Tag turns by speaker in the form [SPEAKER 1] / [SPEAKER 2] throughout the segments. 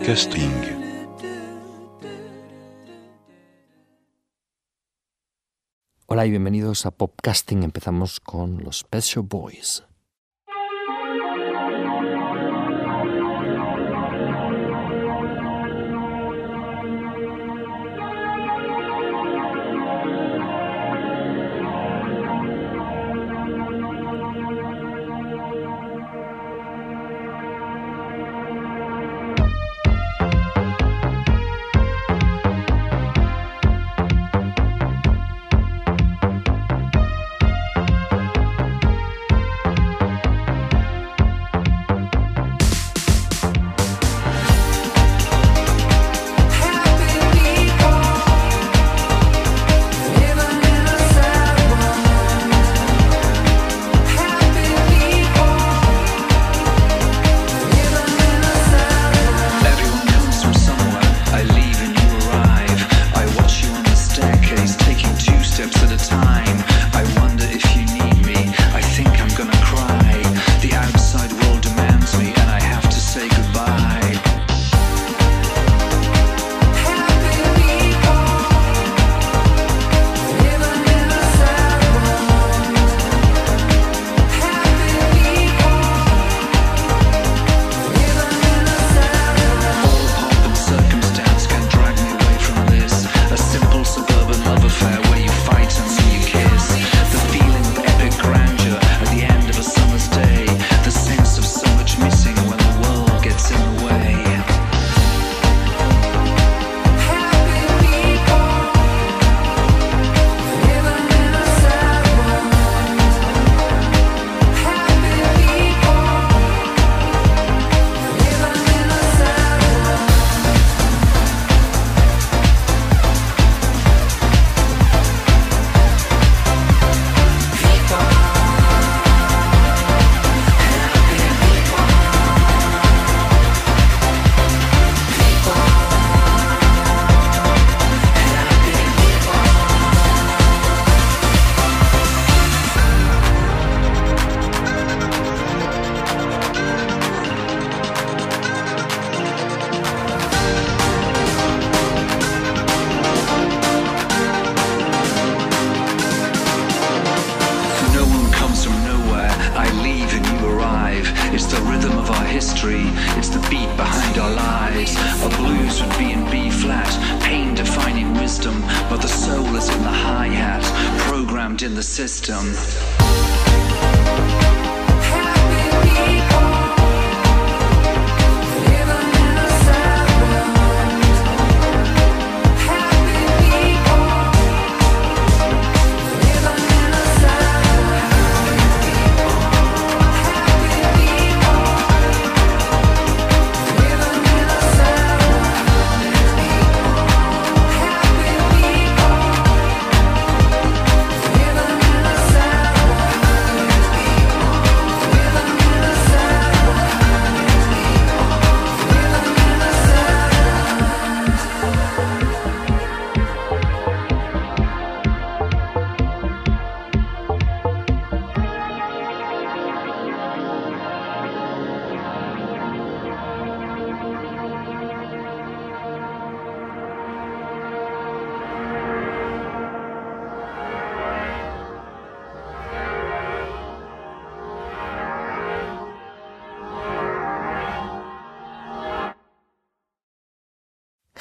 [SPEAKER 1] You.
[SPEAKER 2] Podcasting.
[SPEAKER 3] Hola y bienvenidos a Popcasting. Empezamos con los Pet Boys.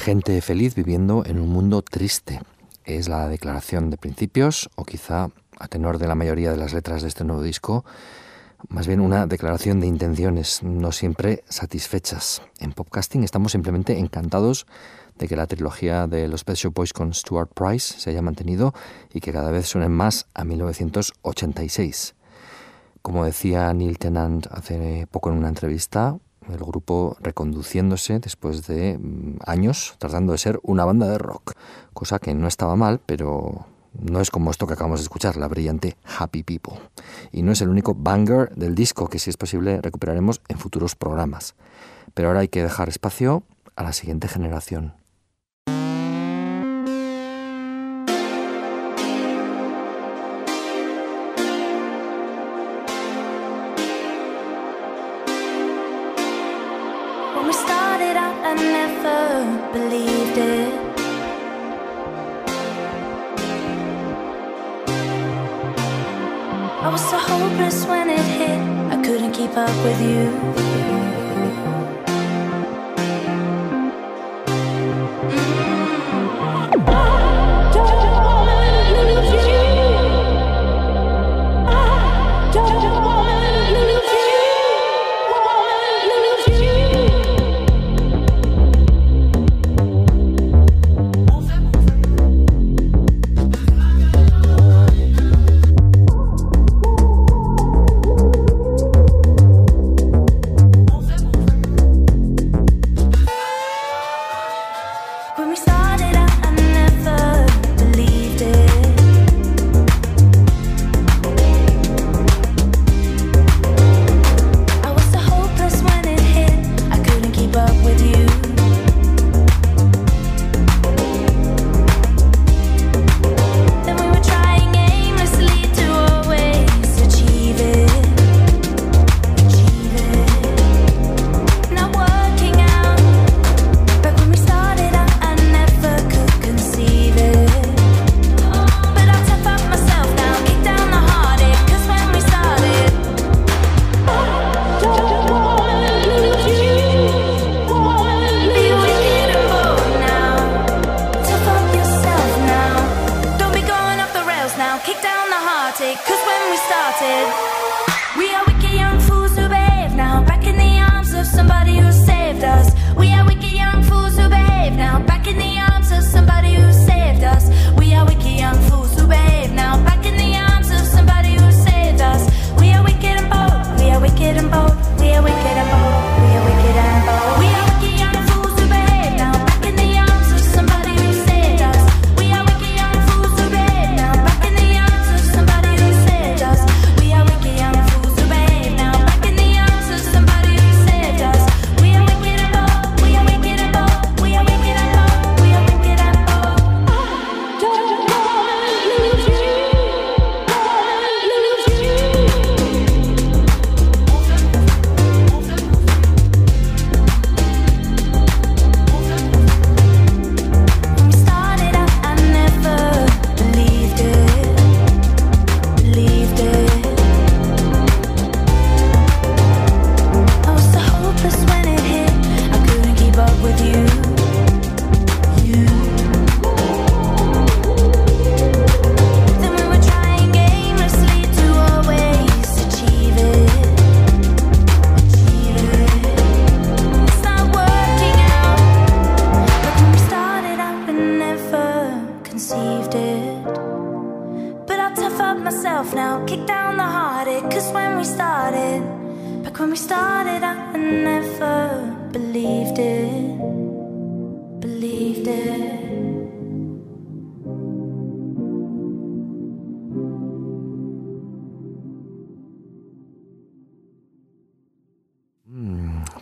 [SPEAKER 3] Gente feliz viviendo en un mundo triste. Es la declaración de principios, o quizá a tenor de la mayoría de las letras de este nuevo disco, más bien una declaración de intenciones no siempre satisfechas. En podcasting estamos simplemente encantados de que la trilogía de los Pet Shop Boys con Stuart Price se haya mantenido y que cada vez suenen más a 1986. Como decía Neil Tennant hace poco en una entrevista,
[SPEAKER 4] el grupo reconduciéndose después de mm, años tratando de ser una banda de rock, cosa que no estaba mal, pero no es como esto que acabamos de escuchar, la brillante Happy People. Y no es el único banger del disco que si es posible recuperaremos en futuros programas. Pero ahora hay que dejar espacio a la siguiente generación.
[SPEAKER 5] With you.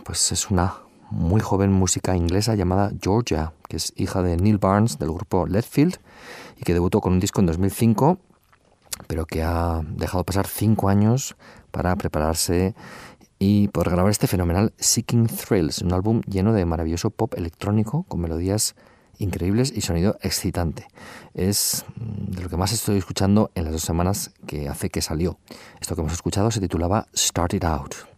[SPEAKER 4] Pues es una muy joven música inglesa llamada Georgia, que es hija de Neil Barnes del grupo Letfield y que debutó con un disco en 2005, pero que ha dejado pasar cinco años para prepararse y poder grabar este fenomenal Seeking Thrills, un álbum lleno de maravilloso pop electrónico con melodías increíbles y sonido excitante. Es mm, de lo que más estoy escuchando en las dos semanas que hace que salió. Esto que hemos escuchado se titulaba Start It Out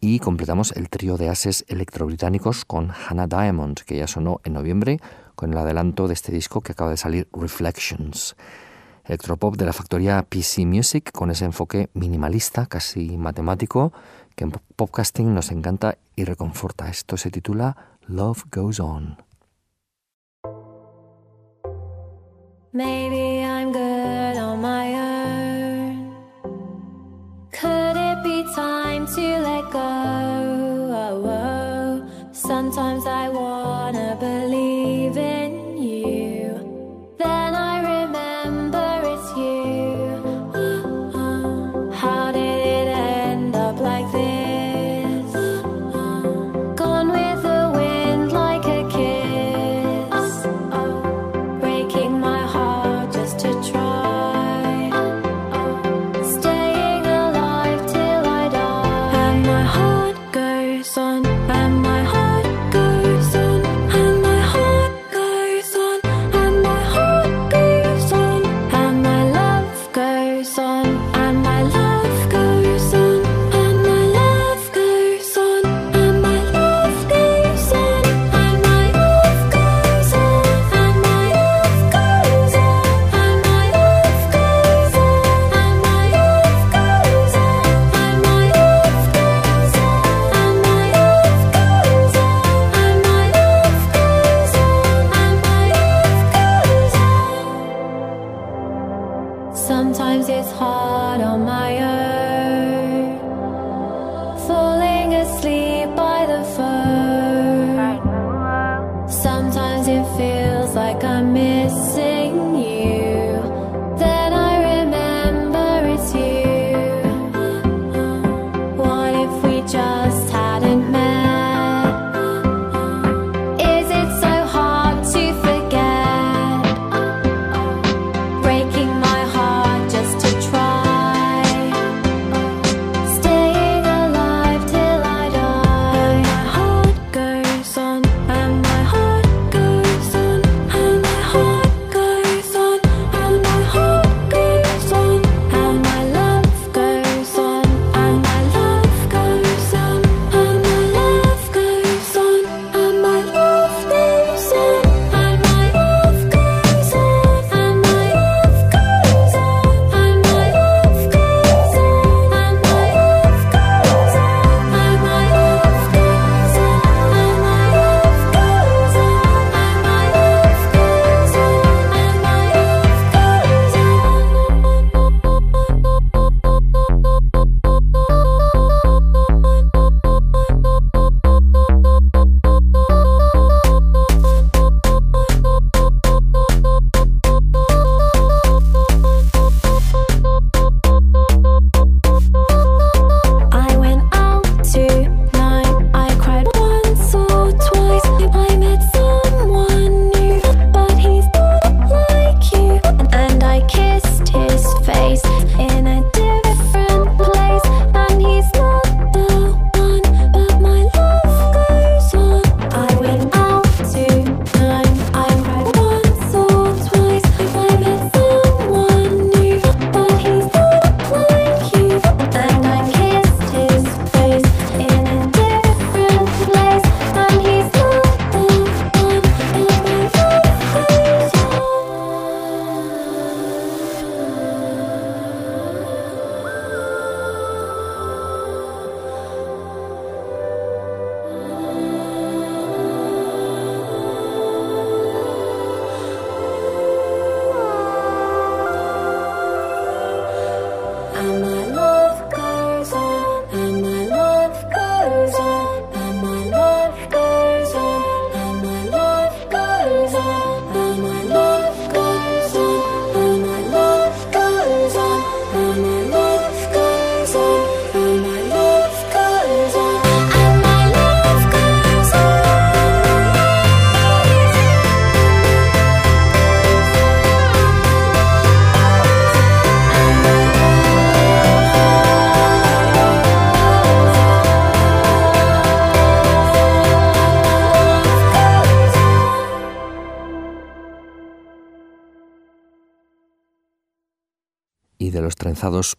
[SPEAKER 4] y completamos el trío de ases electrobritánicos con Hannah Diamond, que ya sonó en noviembre con el adelanto de este disco que acaba de salir, Reflections. Electropop de la factoría PC Music con ese enfoque minimalista, casi matemático, que en podcasting nos encanta y reconforta. Esto se titula Love Goes On.
[SPEAKER 5] to let go. Oh, oh. Sometimes I wanna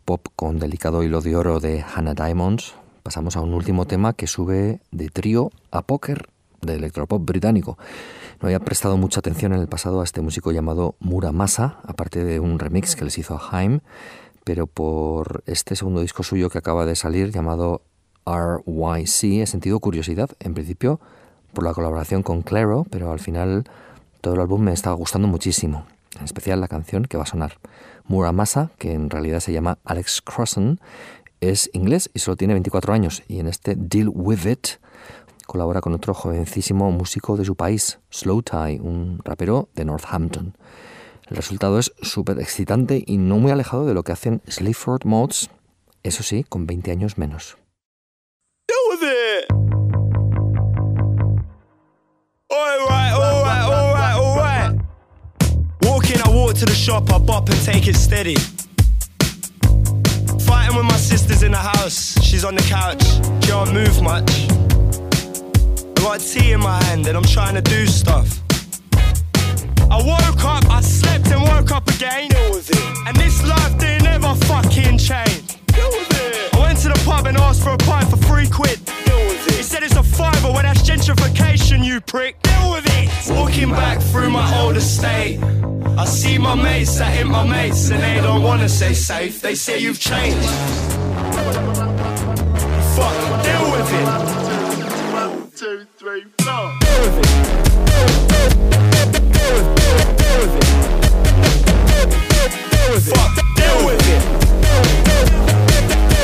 [SPEAKER 4] pop con delicado hilo de oro de Hannah Diamonds, pasamos a un último tema que sube de trío a póker de electropop británico. No había prestado mucha atención en el pasado a este músico llamado Muramasa, aparte de un remix que les hizo a Haim, pero por este segundo disco suyo que acaba de salir llamado RYC he sentido curiosidad, en principio por la colaboración con Claro, pero al final todo el álbum me estaba gustando muchísimo, en especial la canción que va a sonar. Muramasa, que en realidad se llama Alex Crossan, es inglés y solo tiene 24 años y en este Deal With It, colabora con otro jovencísimo músico de su país, Slow Tie, un rapero de Northampton. El resultado es súper excitante y no muy alejado de lo que hacen Sleaford Mods, eso sí, con 20 años menos.
[SPEAKER 6] walk to the shop, I bop and take it steady. Fighting with my sisters in the house, she's on the couch, she don't move much. I got tea in my hand and I'm trying to do stuff. I woke up, I slept and woke up again. Deal with it. And this life didn't ever fucking change. I went to the pub and asked for a pint for three quid. He said it's a fiver, well that's gentrification, you prick. Deal with it. Walking back through my old estate. I see my mates that hit my mates and they don't wanna say safe. They say you've changed. Fuck, deal with it. One, two, three, four. Deal with it. Deal with it. Deal with it. Deal with it. Deal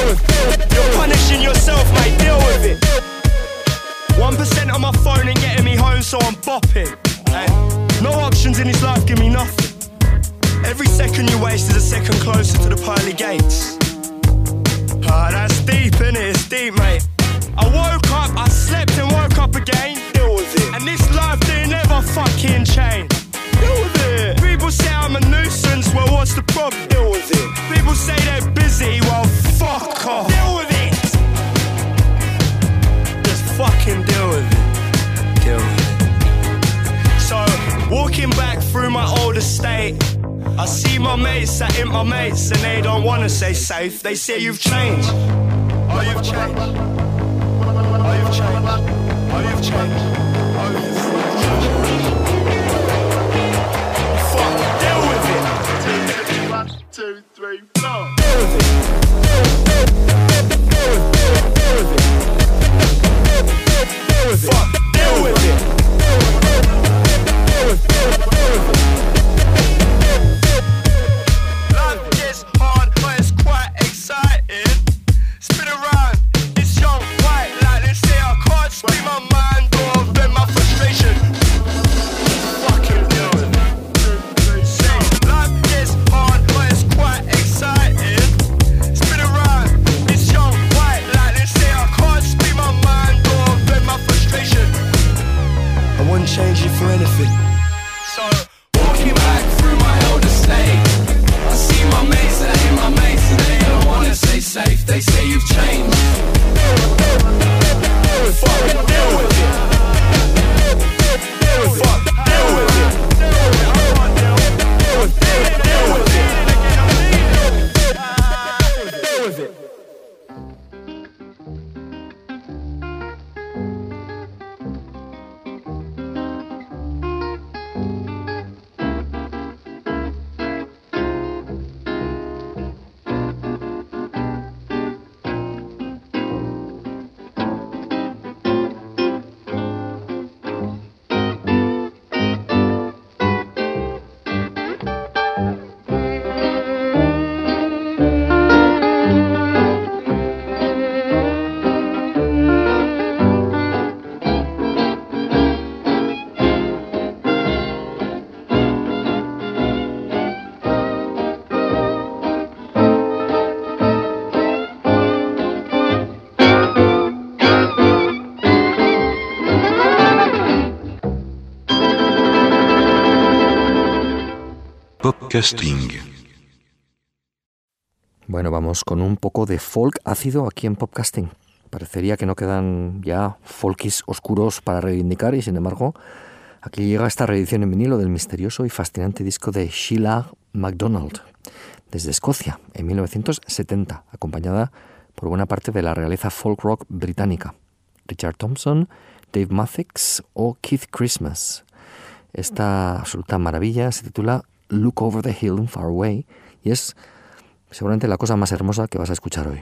[SPEAKER 6] with it. You're punishing yourself, mate. Deal with it. One percent on my phone ain't getting me home, so I'm bopping. Hey. No options in this life give me nothing. Every second you waste is a second closer to the pearly gates. Ah, that's deep, innit? It's deep, mate. I woke up, I slept and woke up again. Deal with it. And this life didn't ever fucking change. Deal with it. People say I'm a nuisance, well, what's the problem? Deal with it. People say they're busy, well, fuck off. Deal with it. Walking back through my old estate. I see my mates that ain't my mates, and they don't wanna say safe. They say you've changed. Oh, you've changed. Oh, you've changed. Oh, you've changed. Oh, you've changed. Fuck, deal with it. One, two, three, four. Deal with it. Deal with it. Deal with it. Deal with it. Fuck, deal with safe. They say you've changed.
[SPEAKER 7] Podcasting.
[SPEAKER 4] Bueno, vamos con un poco de folk ácido aquí en Popcasting. Parecería que no quedan ya folkis oscuros para reivindicar y sin embargo aquí llega esta reedición en vinilo del misterioso y fascinante disco de Sheila MacDonald desde Escocia en 1970, acompañada por buena parte de la realeza folk rock británica, Richard Thompson, Dave Mathix o Keith Christmas. Esta absoluta maravilla se titula Look Over the Hill Far Away y es seguramente la cosa más hermosa que vas a escuchar hoy.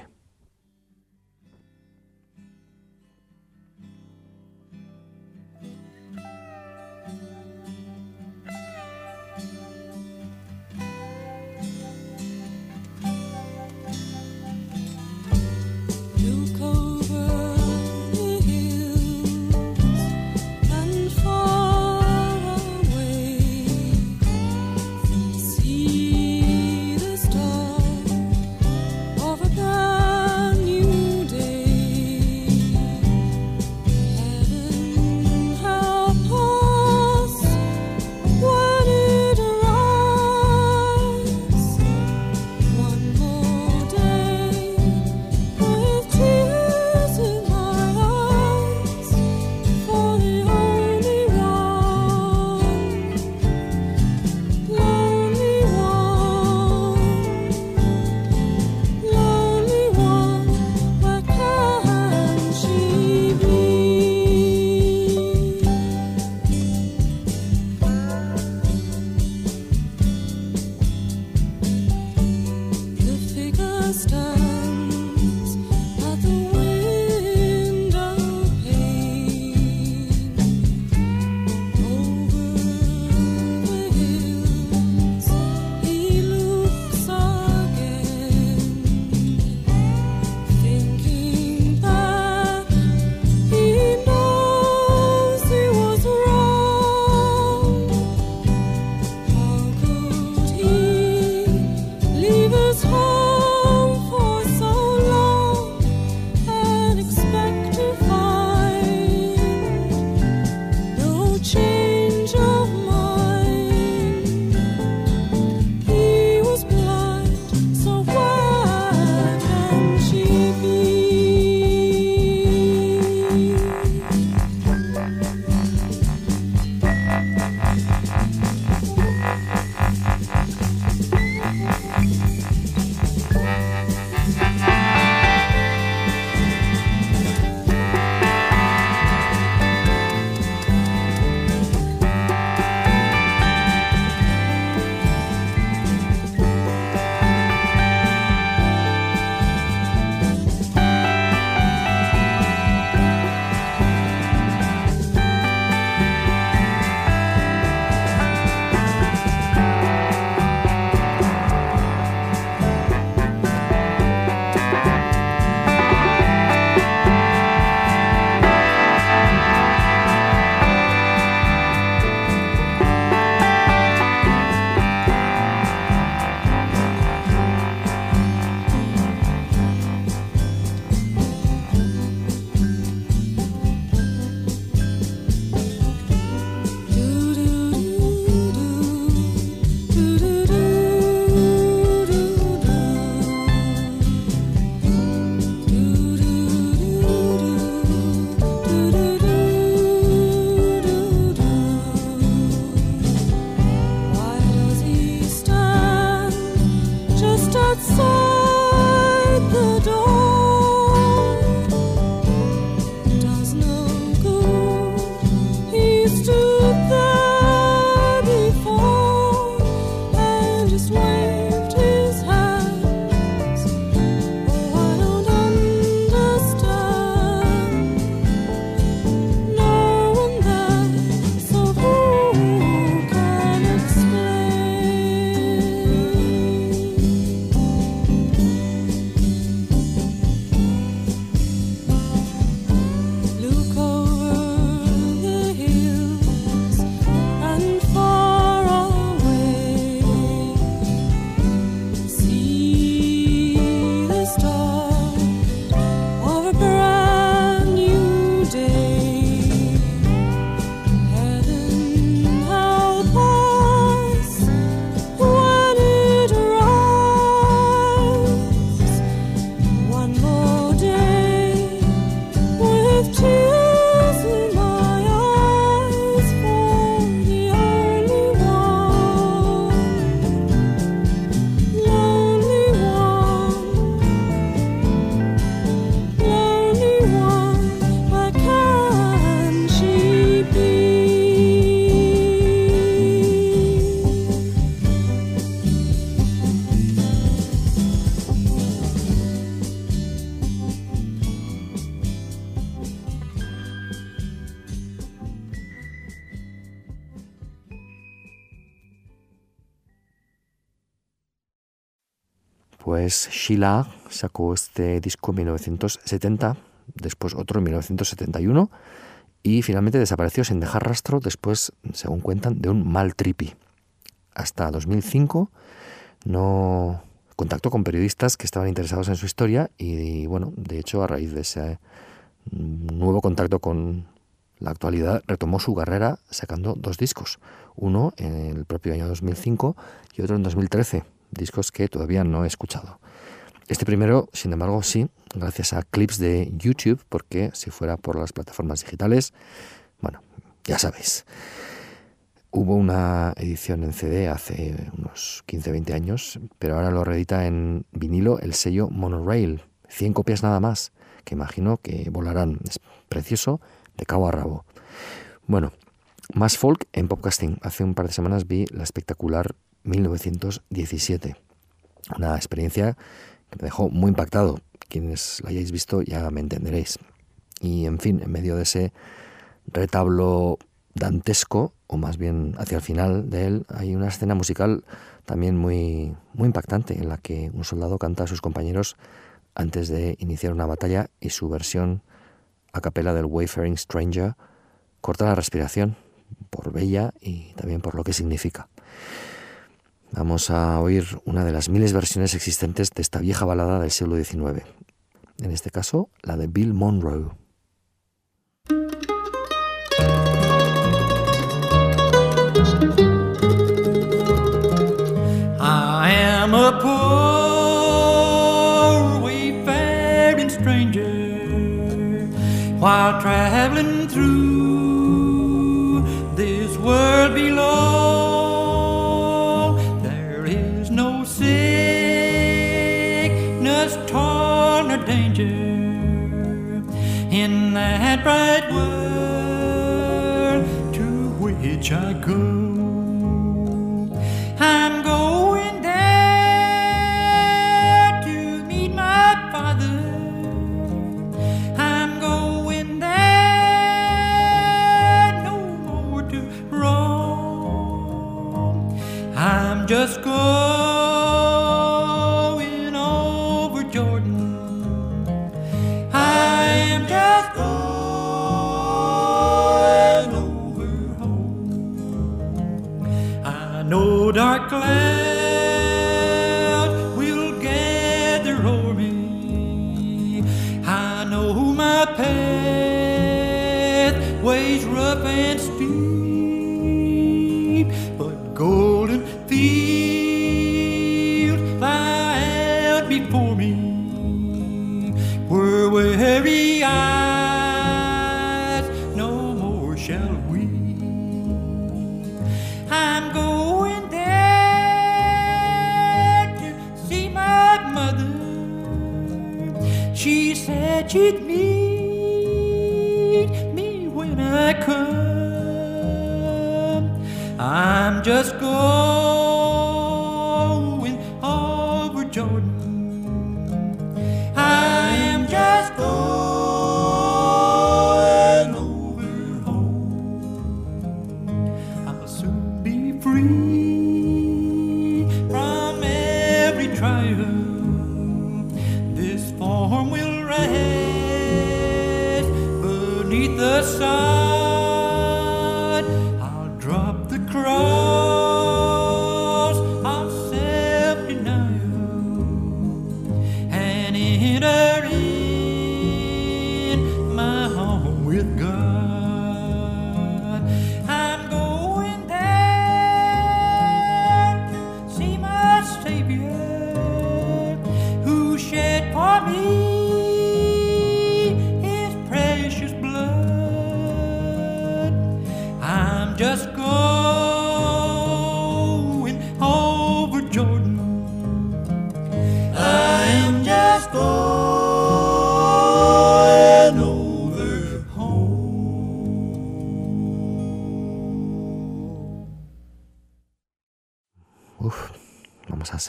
[SPEAKER 4] Pues Sheila sacó este disco en 1970, después otro en 1971 y finalmente desapareció sin dejar rastro después, según cuentan, de un mal tripi. Hasta 2005 no contactó con periodistas que estaban interesados en su historia y, bueno, de hecho a raíz de ese nuevo contacto con la actualidad retomó su carrera sacando dos discos, uno en el propio año 2005 y otro en 2013, discos que todavía no he escuchado. Este primero, sin embargo, sí, gracias a clips de YouTube, porque si fuera por las plataformas digitales, bueno, ya sabéis. Hubo una edición en CD hace unos 15-20 años, pero ahora lo reedita en vinilo el sello Monorail, 100 copias nada más, que imagino que volarán. Es precioso de cabo a rabo. Bueno, más folk en podcasting. Hace un par de semanas vi la espectacular 1917. Una experiencia que me dejó muy impactado. Quienes la hayáis visto ya me entenderéis. Y en fin, en medio de ese retablo dantesco, o más bien hacia el final de él, hay una escena musical también muy, muy impactante en la que un soldado canta a sus compañeros antes de iniciar una batalla y su versión a capela del Wayfaring Stranger corta la respiración por bella y también por lo que significa. Vamos a oír una de las miles versiones existentes de esta vieja balada del siglo XIX. En este caso, la de Bill Monroe.
[SPEAKER 7] I am a poor stranger while traveling through in that bright world to which I go.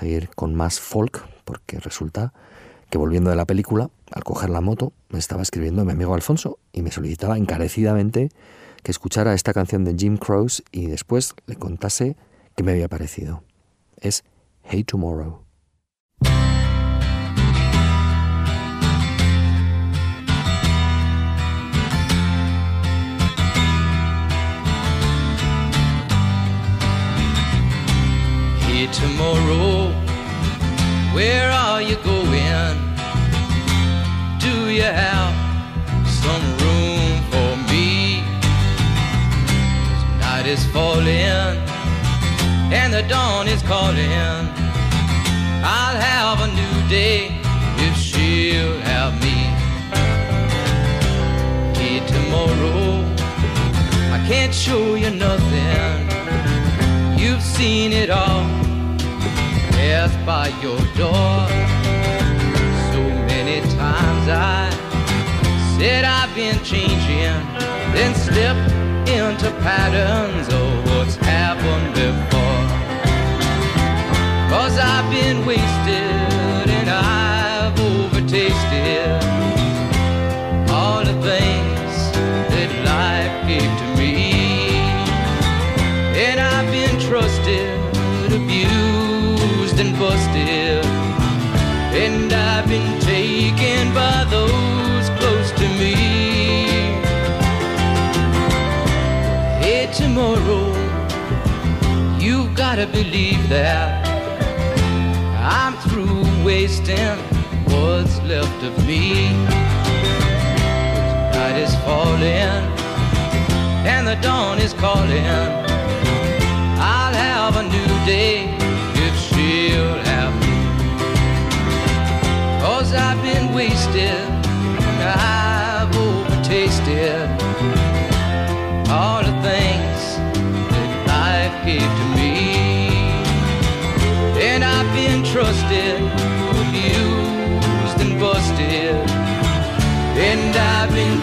[SPEAKER 4] Seguir con más folk, porque resulta que volviendo de la película, al coger la moto, me estaba escribiendo mi amigo Alfonso y me solicitaba encarecidamente que escuchara esta canción de Jim Croce y después le contase qué me había parecido. Es Hey Tomorrow.
[SPEAKER 8] Tomorrow, where are you going? Do you have some room for me? Night is falling and the dawn is calling. I'll have a new day if she'll have me. Hey, tomorrow, I can't show you nothing. You've seen it all pass by your door. So many times I said I've been changing, then slipped into patterns of what's happened before. Cause I've been wasted and I've overtasted you've believe that I'm through wasting what's left of me. Night is falling and the dawn is calling.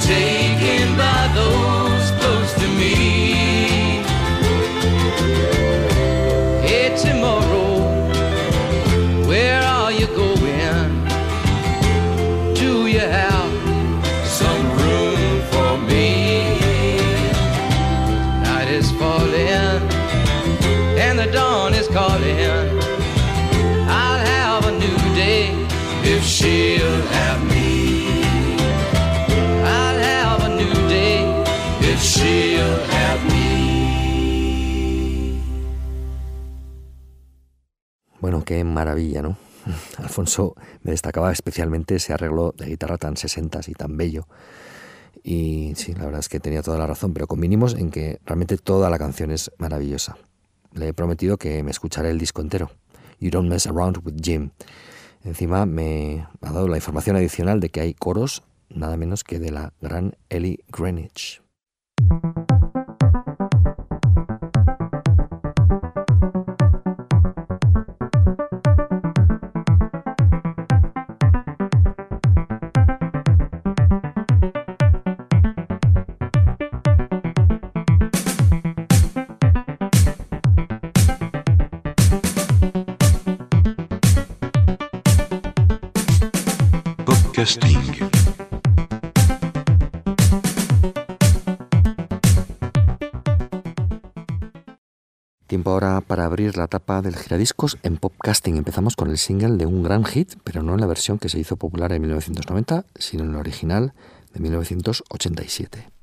[SPEAKER 8] day.
[SPEAKER 4] Qué maravilla, ¿no? Alfonso me destacaba especialmente ese arreglo de guitarra tan sesentas y tan bello. Y sí, la verdad es que tenía toda la razón, pero convinimos en que realmente toda la canción es maravillosa. Le he prometido que me escucharé el disco entero. You Don't Mess Around with Jim. Encima me ha dado la información adicional de que hay coros nada menos que de la gran Ellie Greenwich.
[SPEAKER 9] Podcasting.
[SPEAKER 4] Tiempo ahora para abrir la tapa del giradiscos en Popcasting. Empezamos con el single de un gran hit, pero no en la versión que se hizo popular en 1990, sino en la original de 1987.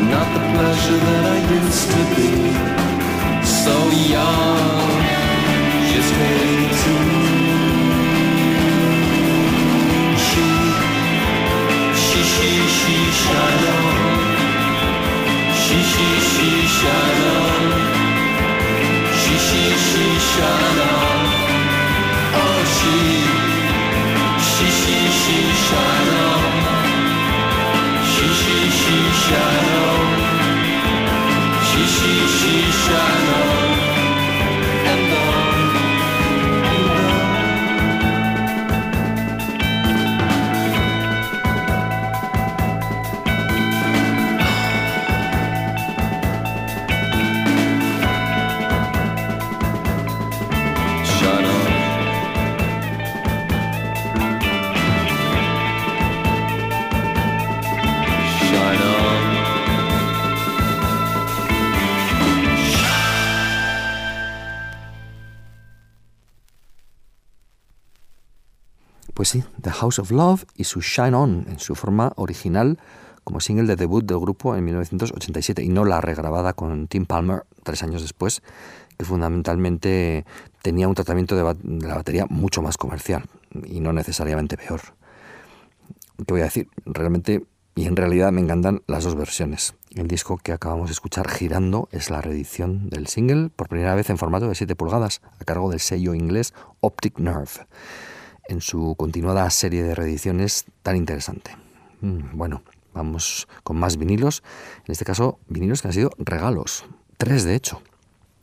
[SPEAKER 10] I'm not the pleasure that I used to be So young, just eighteen She, she, she, she, shine on She, she, she, shine on She, she, she, shine on Oh, she, she, she, she, shine on. She, she, she, shine on she
[SPEAKER 4] shall know. House of Love y su Shine On en su forma original como single de debut del grupo en 1987 y no la regrabada con Tim Palmer tres años después, que fundamentalmente tenía un tratamiento de, la batería mucho más comercial y no necesariamente peor. ¿Qué voy a decir? Realmente y en realidad me encantan las dos versiones. El disco que acabamos de escuchar girando es la reedición del single por primera vez en formato de 7 pulgadas a cargo del sello inglés Optic Nerve en su continuada serie de reediciones tan interesante. Mm, Bueno, vamos con más vinilos, en este caso vinilos que han sido regalos, tres de hecho.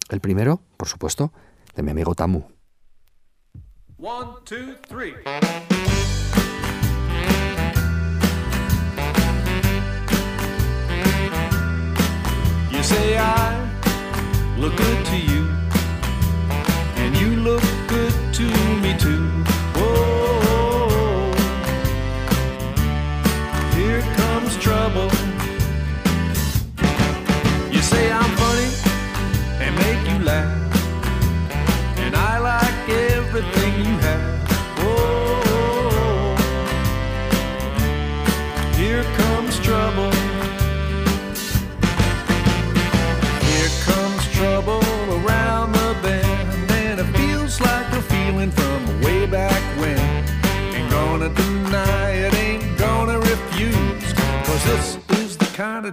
[SPEAKER 4] El primero, por supuesto, de mi amigo Tamu.
[SPEAKER 9] One, two, three. You say I look good to you, and you look good to me too.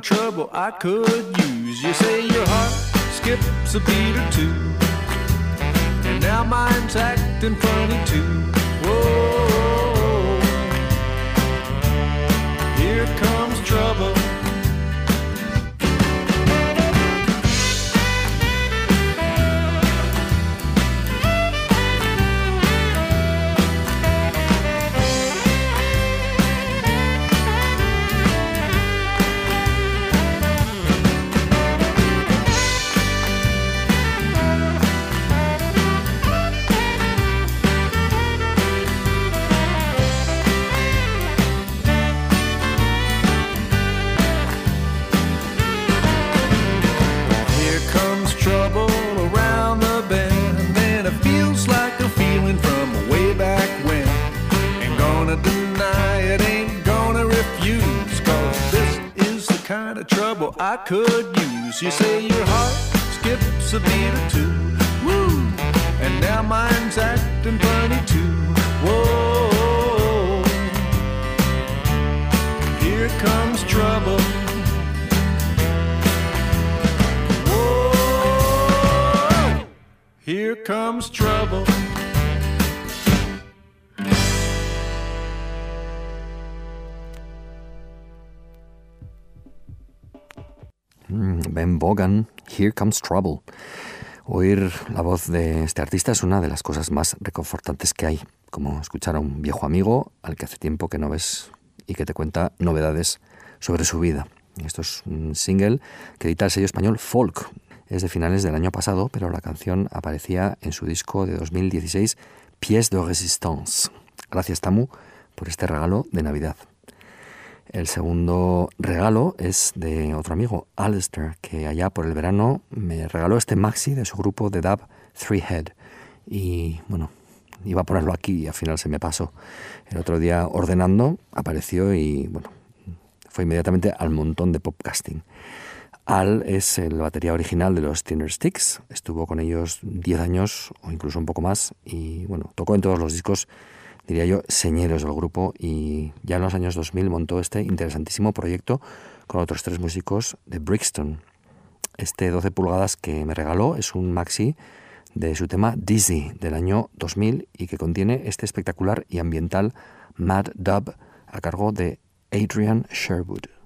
[SPEAKER 9] Trouble I could use. You say your heart skips a beat or two, and now mine's acting funny too. Whoa, here comes trouble. Use. You Here Comes Trouble.
[SPEAKER 4] Oír la voz de este artista es una de las cosas más reconfortantes que hay, como escuchar a un viejo amigo al que hace tiempo que no ves y que te cuenta novedades sobre su vida. Esto es un single que edita el sello español Folk. Es de finales del año pasado, pero la canción aparecía en su disco de 2016, Pièce de Résistance. Gracias, Tamu, por este regalo de Navidad. El segundo regalo es de otro amigo, Alistair, que allá por el verano me regaló este maxi de su grupo de dub Three Head. Y bueno, iba a ponerlo aquí y al final se me pasó. El otro día ordenando apareció y bueno, fue inmediatamente al montón de popcasting. Al es el batería original de los Thinner Sticks, estuvo con ellos 10 años o incluso un poco más y bueno, tocó en todos los discos, diría yo, señeros del grupo y ya en los años 2000 montó este interesantísimo proyecto con otros tres músicos de Brixton. Este 12 pulgadas que me regaló es un maxi de su tema Dizzy del año 2000 y que contiene este espectacular y ambiental Mad Dub a cargo de Adrian Sherwood.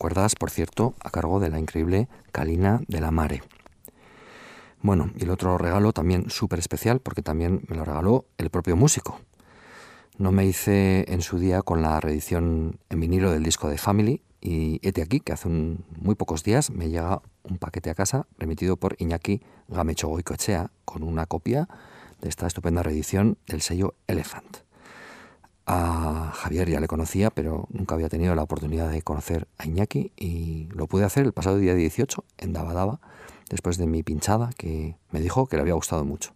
[SPEAKER 4] Cuerdas, por cierto, a cargo de la increíble Kalina de la Mare. Bueno, y el otro regalo también súper especial, porque también me lo regaló el propio músico. No me hice en su día con la reedición en vinilo del disco de Family, y este aquí que hace muy pocos días me llega un paquete a casa remitido por Iñaki Gamecho Goicoechea con una copia de esta estupenda reedición del sello Elephant. A Javier ya le conocía, pero nunca había tenido la oportunidad de conocer a Iñaki y lo pude hacer el pasado día 18 en Dabadaba, después de mi pinchada, que me dijo que le había gustado mucho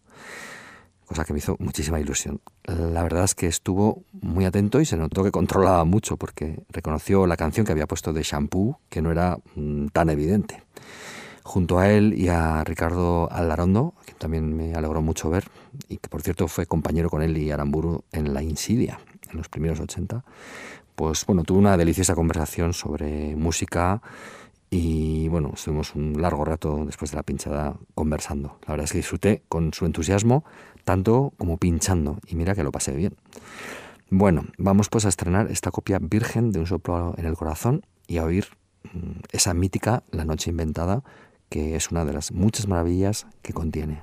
[SPEAKER 4] cosa que me hizo muchísima ilusión. La verdad es que estuvo muy atento y se notó que controlaba mucho porque reconoció la canción que había puesto de Shampoo, que no era mm, tan evidente. Junto a él y a Ricardo Alarondo, que también me alegró mucho ver, y que por cierto fue compañero con él y Aramburu en La Insidia, en los primeros 80, pues bueno, tuve una deliciosa conversación sobre música, y bueno, estuvimos un largo rato después de la pinchada conversando. La verdad es que disfruté con su entusiasmo tanto como pinchando, y mira que lo pasé bien. Bueno, vamos pues a estrenar esta copia virgen de Un soplo en el corazón y a oír mm, esa mítica La noche inventada, que es una de las muchas maravillas que contiene.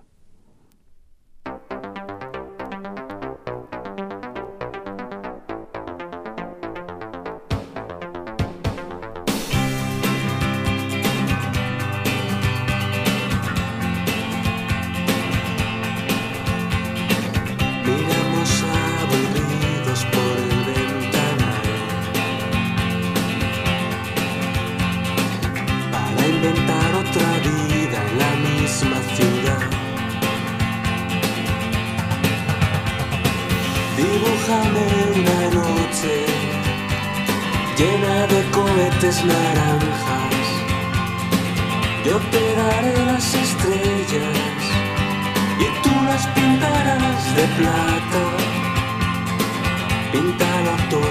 [SPEAKER 4] szép látta, pintálattól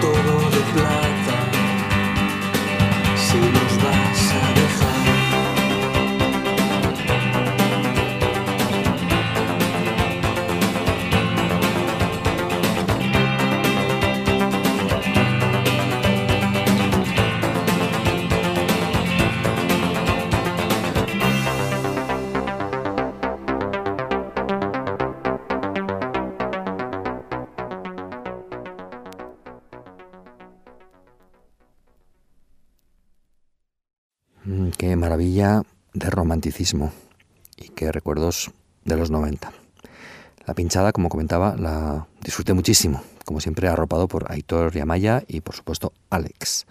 [SPEAKER 4] todo de plata. Romanticismo y qué recuerdos de los 90. La pinchada, como comentaba, la disfruté muchísimo, como siempre arropado por Aitor Yamaya y por supuesto Alex.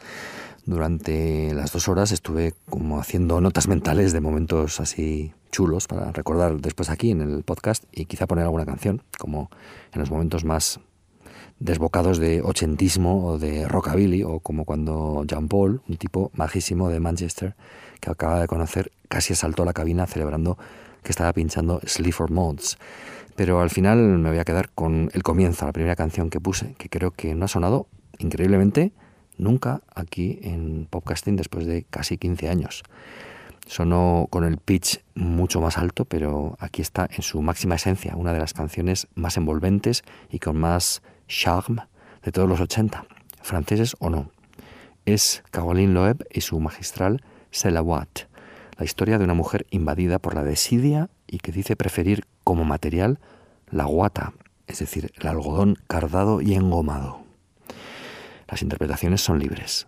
[SPEAKER 4] Durante las dos horas estuve como haciendo notas mentales de momentos así chulos para recordar después aquí en el podcast y quizá poner alguna canción, como en los momentos más desbocados de ochentismo o de rockabilly, o como cuando Jean Paul, un tipo majísimo de Manchester, que acaba de conocer, casi asaltó la cabina celebrando que estaba pinchando Sleaford Mods. Pero al final me voy a quedar con el comienzo, la primera canción que puse, que creo que no ha sonado increíblemente nunca aquí en podcasting después de casi 15 años. Sonó con el pitch mucho más alto, pero aquí está en su máxima esencia, una de las canciones más envolventes y con más charme de todos los 80, franceses o no. Es Caroline Loeb y su magistral La historia de una mujer invadida por la desidia y que dice preferir como material la guata, es decir, el algodón cardado y engomado. Las interpretaciones son libres.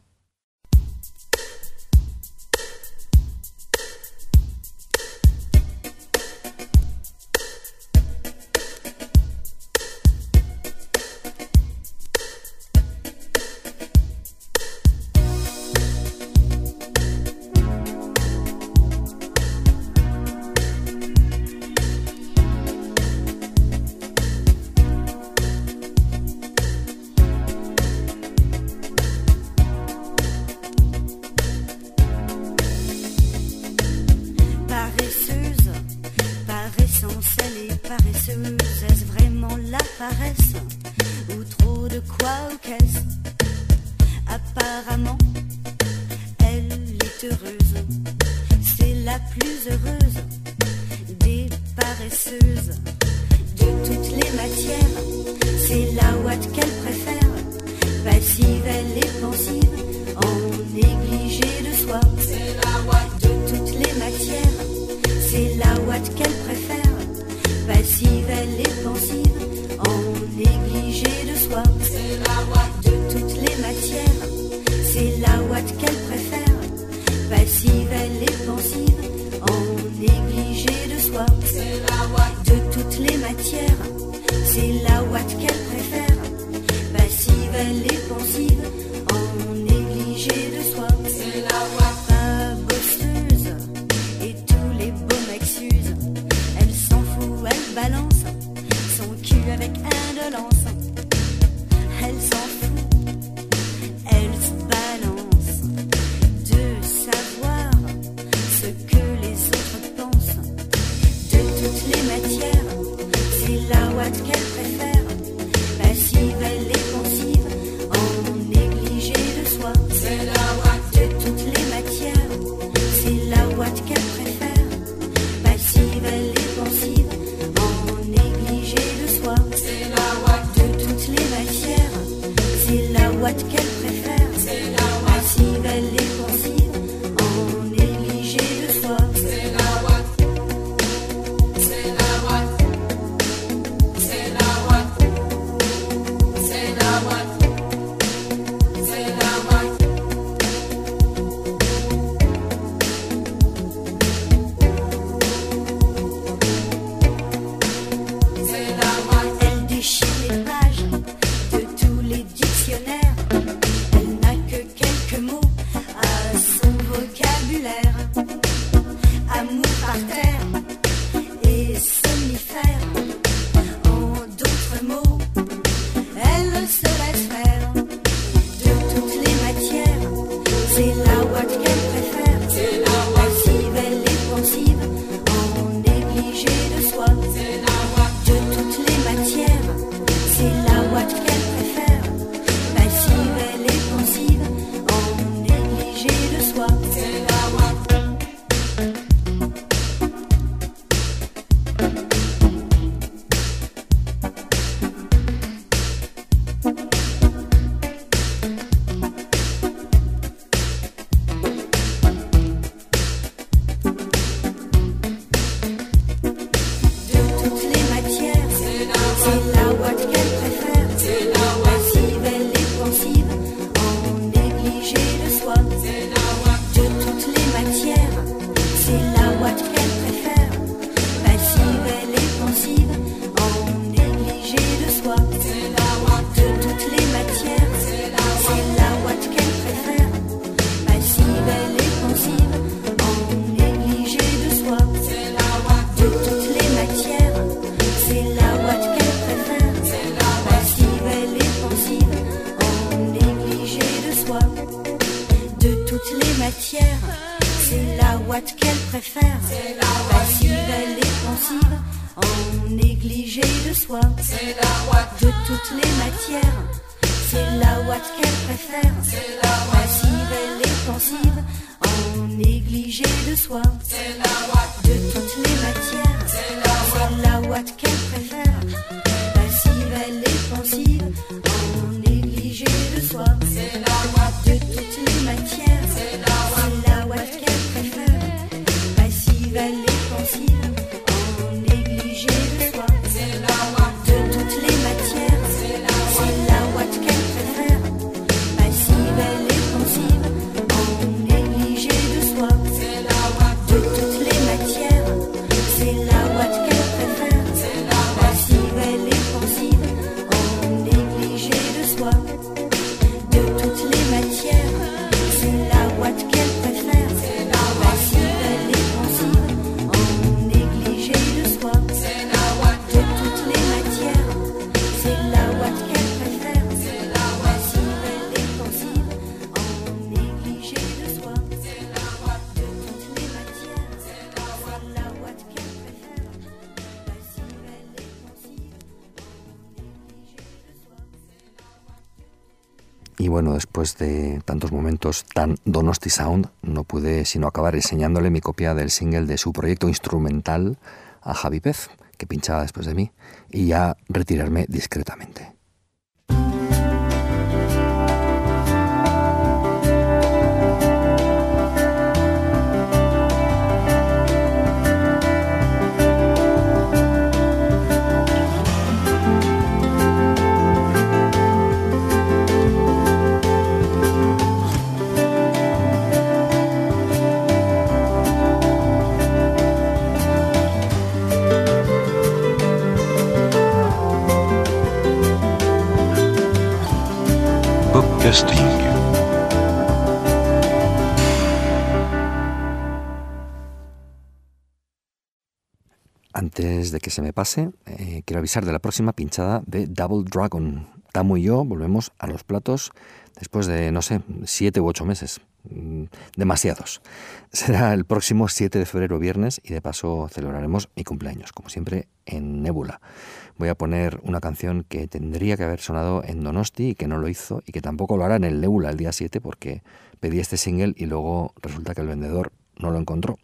[SPEAKER 11] avec un de l'ensemble. De
[SPEAKER 4] tantos momentos tan Donosti Sound, no pude sino acabar enseñándole mi copia del single de su proyecto instrumental a Javi Pez, que pinchaba después de mí, y ya retirarme discretamente. De que se me pase, eh, quiero avisar de la próxima pinchada de Double Dragon. Tamo y yo volvemos a los platos después de, no sé, siete u ocho meses. Mm, Demasiados. Será el próximo 7 de febrero viernes y de paso celebraremos mi cumpleaños, como siempre en Nebula. Voy a poner una canción que tendría que haber sonado en Donosti y que no lo hizo y que tampoco lo hará en el Nebula el día 7 porque pedí este single y luego resulta que el vendedor no lo encontró.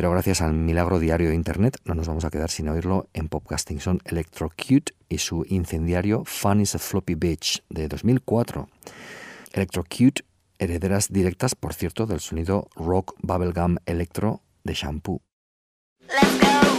[SPEAKER 4] Pero gracias al milagro diario de Internet no nos vamos a quedar sin oírlo en Popcasting. Son Electrocute y su incendiario Fun is a Floppy Bitch de 2004. Electrocute, herederas directas, por cierto, del sonido rock bubblegum electro de Shampoo.
[SPEAKER 12] Six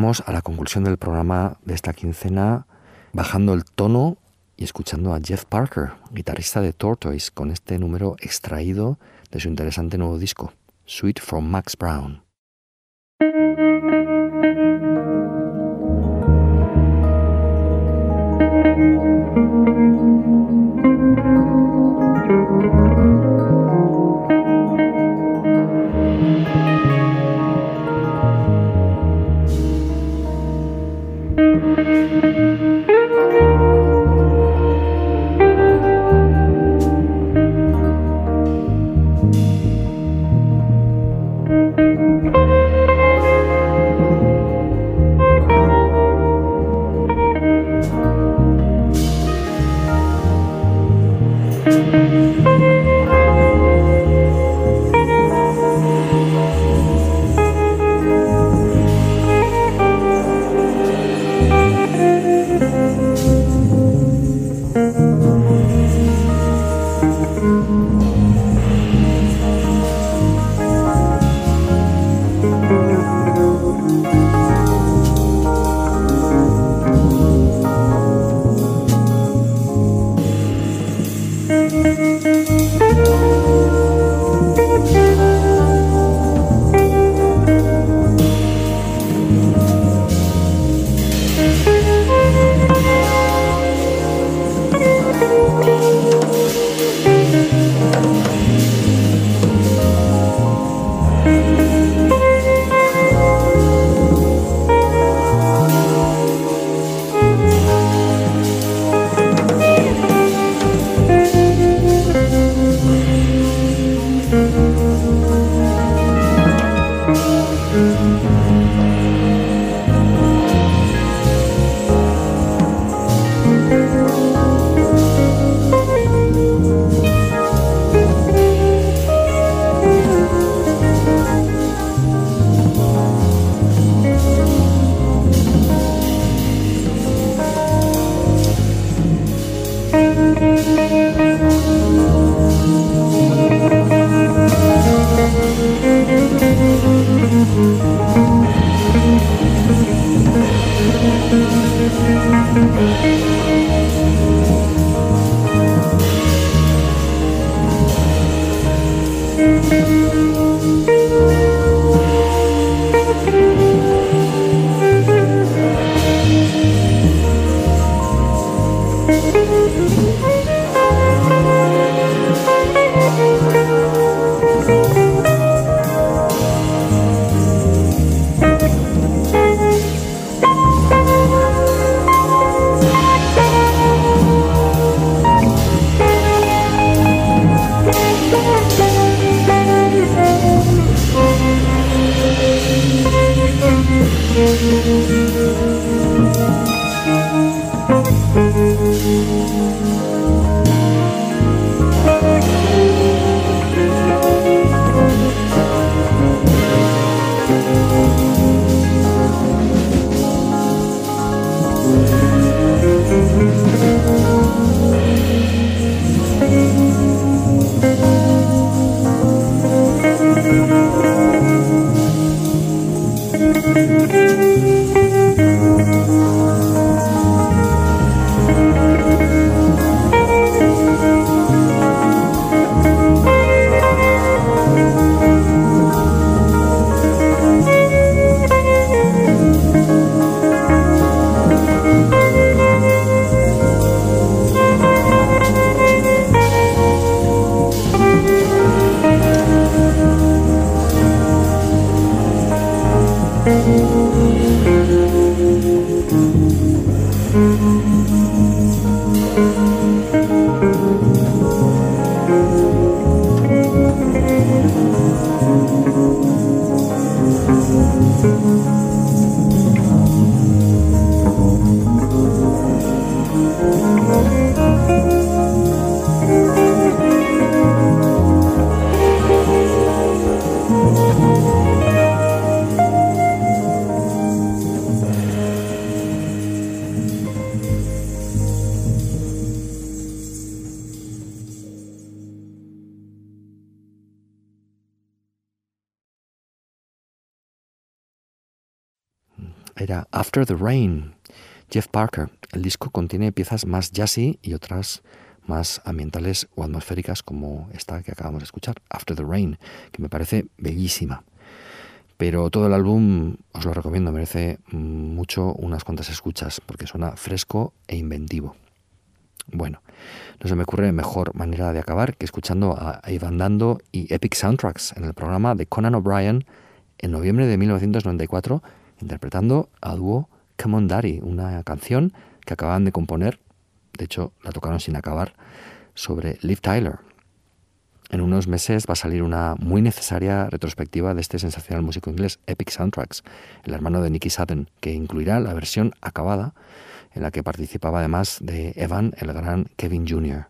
[SPEAKER 4] a la conclusión del programa de esta quincena bajando el tono y escuchando a Jeff Parker, guitarrista de Tortoise, con este número extraído de su interesante nuevo disco, Sweet from Max Brown. After the Rain, Jeff Parker. El disco contiene piezas más jazzy y otras más ambientales o atmosféricas como esta que acabamos de escuchar, After the Rain, que me parece bellísima. Pero todo el álbum os lo recomiendo, merece mucho unas cuantas escuchas porque suena fresco e inventivo. Bueno, no se me ocurre mejor manera de acabar que escuchando a Ivan Dando y Epic Soundtracks en el programa de Conan O'Brien en noviembre de 1994, interpretando a dúo Come on Daddy, una canción que acaban de componer, de hecho la tocaron sin acabar, sobre Liv Tyler. En unos meses va a salir una muy necesaria retrospectiva de este sensacional músico inglés, Epic Soundtracks, el hermano de Nicky Sutton, que incluirá la versión acabada en la que participaba además de Evan, el gran Kevin Jr.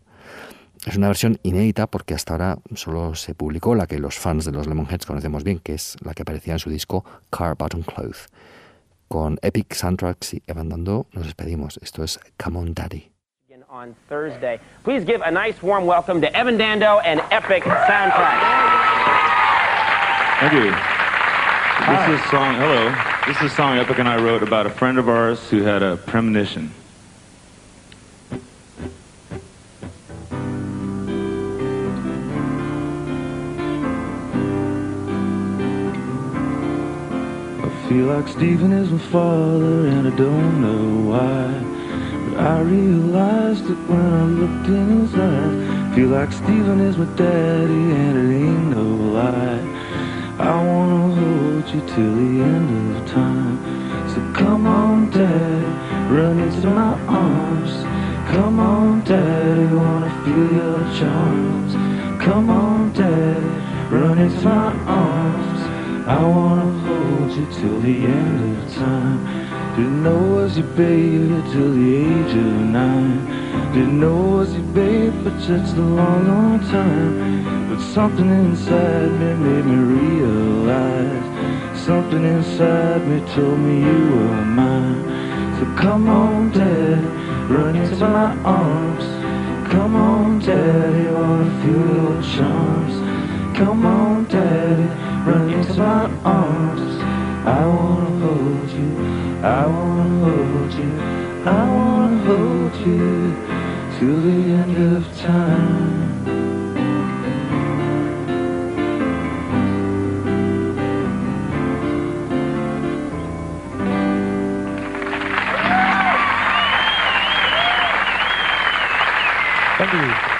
[SPEAKER 4] Es una versión inédita porque hasta ahora solo se publicó la que los fans de los Lemonheads conocemos bien, que es la que aparecía en su disco Car Button Cloth. Con Epic Soundtracks y Evan Dando nos despedimos. Esto es Come On Daddy.
[SPEAKER 13] on Thursday. Please give a nice warm welcome to Evan Dando and Epic Soundtrack.
[SPEAKER 1] Thank you. This is a song, hello. This is a song Epic and I wrote about a friend of ours who had a premonition. Feel like Stephen is my father and I don't know why. But I realized it when I looked in his eyes. Feel like Stephen is my daddy and it ain't no lie. I wanna hold you till the end of time. So come on, Dad, run into my arms. Come on, Daddy, wanna feel your charms. Come on, Daddy, run into my arms. I wanna hold you till the end of time. Didn't know was your baby till the age of nine. Didn't know was your baby for such a long, long time. But something inside me made me realize. Something inside me told me you were mine. So come on, Dad, run into my arms. Come on, Daddy, wanna feel your charms. Come on, Daddy, run into my arms. I wanna hold you, I wanna hold you, I wanna hold you till the end of time.
[SPEAKER 14] Thank you.